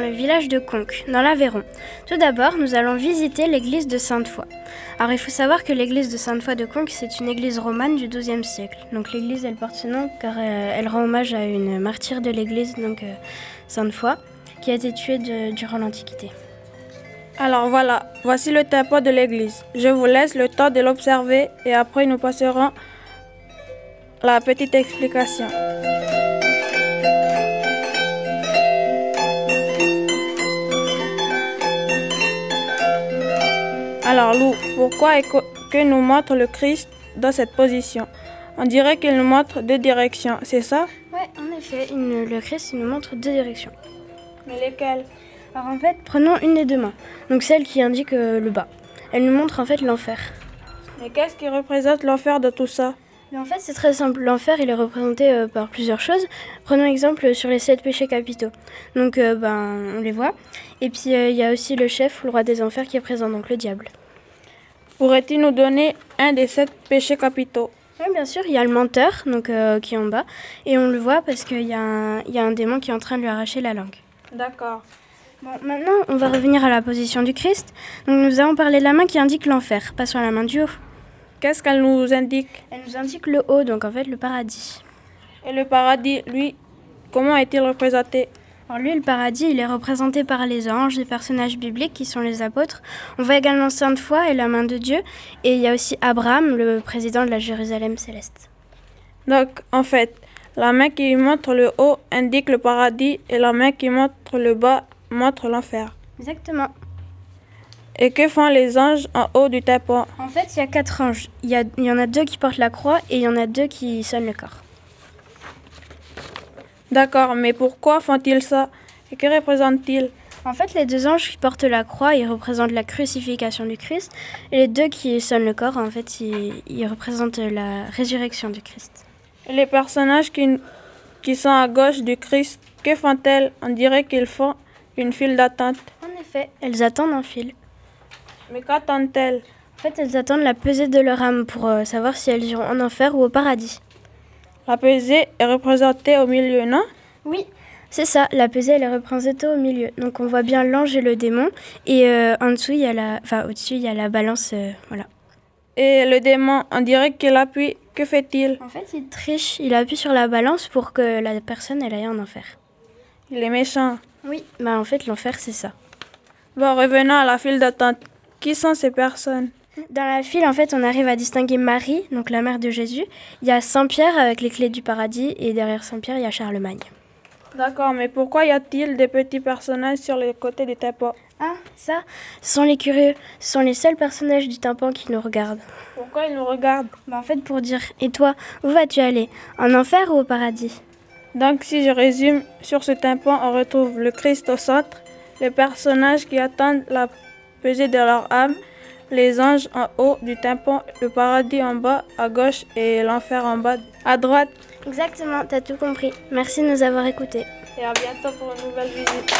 le village de Conques, dans l'Aveyron. Tout d'abord, nous allons visiter l'église de Sainte-Foy. Alors, il faut savoir que l'église de Sainte-Foy de Conques, c'est une église romane du XIIe siècle. Donc, l'église, elle porte ce nom car euh, elle rend hommage à une martyre de l'église, donc euh, Sainte-Foy, qui a été tuée durant l'Antiquité. Alors voilà, voici le tympan de l'église. Je vous laisse le temps de l'observer et après nous passerons la petite explication. Alors Lou, pourquoi est-ce que nous montre le Christ dans cette position? On dirait qu'il nous montre deux directions, c'est ça? Ouais, en effet, il nous- le Christ il nous montre deux directions. Mais lesquelles? Alors, en fait, prenons une des deux mains, donc celle qui indique euh, le bas. Elle nous montre en fait l'enfer. Mais qu'est-ce qui représente l'enfer de tout ça? Mais en fait, c'est très simple. L'enfer, il est représenté euh, par plusieurs choses. Prenons exemple sur les sept péchés capitaux. Donc, euh, ben, on les voit. Et puis, euh, il y a aussi le chef ou le roi des enfers qui est présent, donc le diable. Pourrait-il nous donner un des sept péchés capitaux Oui, bien sûr, il y a le menteur, donc euh, qui est en bas. Et on le voit parce qu'il y, a un- il y a un démon qui est en train de lui arracher la langue. D'accord. Bon, maintenant, on va revenir à la position du Christ. Donc, nous allons parler de la main qui indique l'enfer. Passons à la main du haut. Qu'est-ce qu'elle nous indique Elle nous indique le haut, donc en fait le paradis. Et le paradis, lui, comment est-il représenté? Alors lui, le paradis, il est représenté par les anges, des personnages bibliques qui sont les apôtres. On voit également Sainte Foi et la main de Dieu. Et il y a aussi Abraham, le président de la Jérusalem céleste. Donc, en fait, la main qui montre le haut indique le paradis et la main qui montre le bas montre l'enfer. Exactement. Et que font les anges en haut du tympan En fait, il y a quatre anges. Il y, a- il y en a deux qui portent la croix et il y en a deux qui sonnent le corps. D'accord, mais pourquoi font-ils ça? Et que représentent-ils? En fait, les deux anges qui portent la croix, ils représentent la crucifixion du Christ. Et les deux qui sonnent le corps, en fait, ils, ils représentent la résurrection du Christ. Et les personnages qui, qui sont à gauche du Christ, que font-elles? On dirait qu'ils font une file d'attente. En effet, elles attendent un fil. Mais qu'attendent-elles? En fait, elles attendent la pesée de leur âme pour euh, savoir si elles iront en enfer ou au paradis. La pesée est représentée au milieu, non? Oui, c'est ça. La pesée, elle est représentée au milieu. Donc, on voit bien l'ange et le démon. Et euh, en dessous, il y a la, enfin, au-dessus, il y a la balance. euh, voilà. Et le démon, on dirait qu'il appuie. Que fait-il? En fait, il triche. Il appuie sur la balance pour que la personne, elle aille en enfer. Il est méchant. Oui. Bah, en fait, l'enfer, c'est ça. Bon, revenons à la file d'attente. Qui sont ces personnes? Dans la file, en fait, on arrive à distinguer Marie, donc la mère de Jésus. Il y a Saint-Pierre avec les clés du paradis. Et derrière Saint-Pierre, il y a Charlemagne. D'accord, mais pourquoi y a-t-il des petits personnages sur les côtés du tympan Ah, ça, ce sont les curieux. Ce sont les seuls personnages du tympan qui nous regardent. Pourquoi ils nous regardent? Bah, en fait, pour dire, et toi, où vas-tu aller? En enfer ou au paradis? Donc, si je résume, sur ce tympan, on retrouve le Christ au centre, les personnages qui attendent la pesée de leur âme, les anges en haut du tympan, le paradis en bas à gauche et l'enfer en bas à droite. Exactement, t'as tout compris. Merci de nous avoir écoutés. Et à bientôt pour une nouvelle visite.